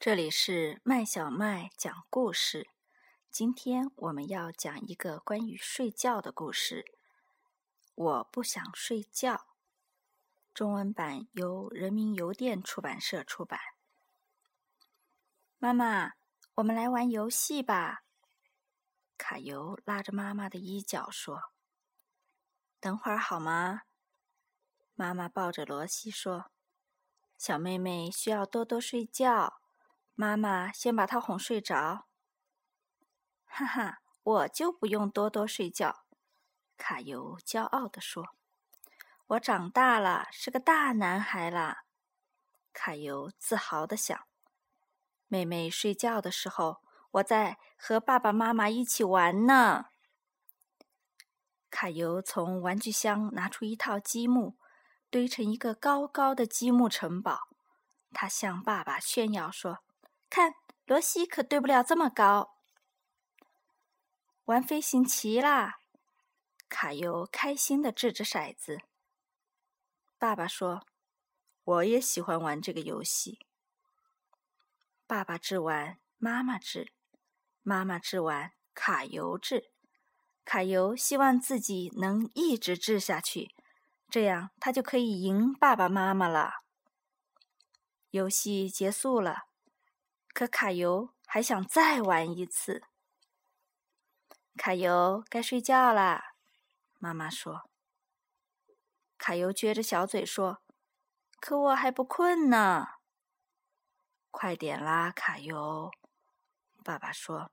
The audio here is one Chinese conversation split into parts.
这里是麦小麦讲故事。今天我们要讲一个关于睡觉的故事。我不想睡觉。中文版由人民邮电出版社出版。妈妈，我们来玩游戏吧。卡尤拉着妈妈的衣角说：“等会儿好吗？”妈妈抱着罗西说：“小妹妹需要多多睡觉。”妈妈先把他哄睡着。哈哈，我就不用多多睡觉。卡尤骄傲地说：“我长大了，是个大男孩了。”卡尤自豪地想：“妹妹睡觉的时候，我在和爸爸妈妈一起玩呢。”卡尤从玩具箱拿出一套积木，堆成一个高高的积木城堡。他向爸爸炫耀说。看，罗西可堆不了这么高。玩飞行棋啦！卡尤开心的掷着骰子。爸爸说：“我也喜欢玩这个游戏。”爸爸掷完，妈妈掷；妈妈掷完，卡尤掷。卡尤希望自己能一直掷下去，这样他就可以赢爸爸妈妈了。游戏结束了。可卡尤还想再玩一次。卡尤该睡觉啦，妈妈说。卡尤撅着小嘴说：“可我还不困呢。”快点啦，卡尤！爸爸说：“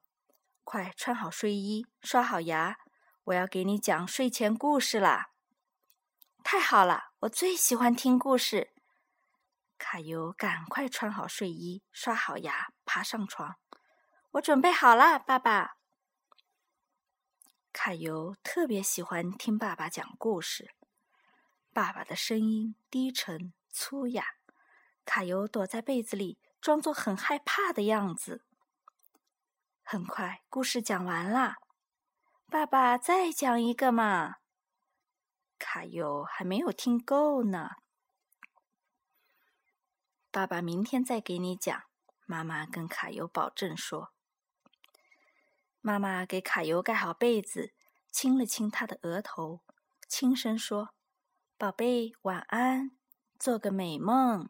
快穿好睡衣，刷好牙，我要给你讲睡前故事啦！”太好了，我最喜欢听故事。卡尤赶快穿好睡衣，刷好牙，爬上床。我准备好了，爸爸。卡尤特别喜欢听爸爸讲故事，爸爸的声音低沉粗哑。卡尤躲在被子里，装作很害怕的样子。很快，故事讲完了。爸爸，再讲一个嘛？卡尤还没有听够呢。爸爸明天再给你讲。妈妈跟卡尤保证说。妈妈给卡尤盖好被子，亲了亲他的额头，轻声说：“宝贝，晚安，做个美梦。”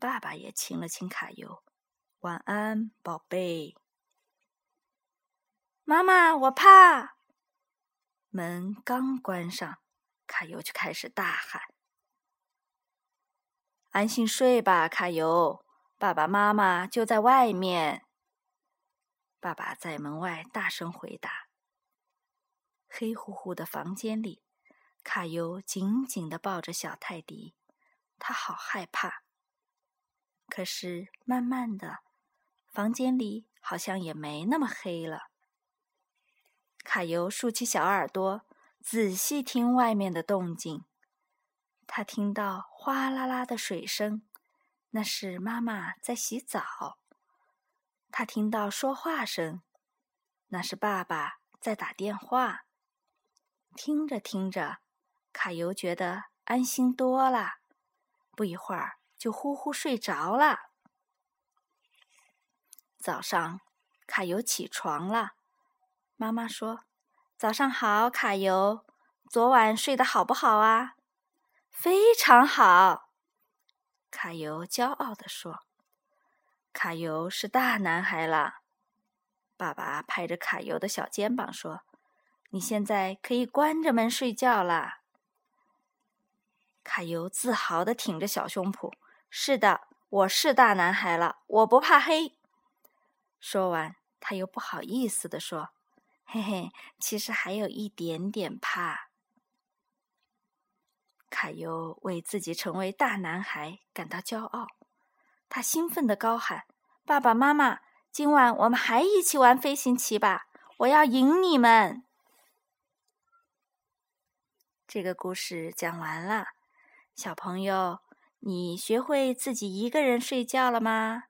爸爸也亲了亲卡尤，“晚安，宝贝。”妈妈，我怕。门刚关上，卡尤就开始大喊。安心睡吧，卡尤，爸爸妈妈就在外面。爸爸在门外大声回答。黑乎乎的房间里，卡尤紧紧的抱着小泰迪，他好害怕。可是慢慢的，房间里好像也没那么黑了。卡尤竖起小耳朵，仔细听外面的动静。他听到哗啦啦的水声，那是妈妈在洗澡。他听到说话声，那是爸爸在打电话。听着听着，卡尤觉得安心多了，不一会儿就呼呼睡着了。早上，卡尤起床了，妈妈说：“早上好，卡尤，昨晚睡得好不好啊？”非常好，卡尤骄傲地说：“卡尤是大男孩了。”爸爸拍着卡尤的小肩膀说：“你现在可以关着门睡觉了。”卡尤自豪地挺着小胸脯：“是的，我是大男孩了，我不怕黑。”说完，他又不好意思地说：“嘿嘿，其实还有一点点怕。”卡尤为自己成为大男孩感到骄傲，他兴奋地高喊：“爸爸妈妈，今晚我们还一起玩飞行棋吧！我要赢你们！”这个故事讲完了，小朋友，你学会自己一个人睡觉了吗？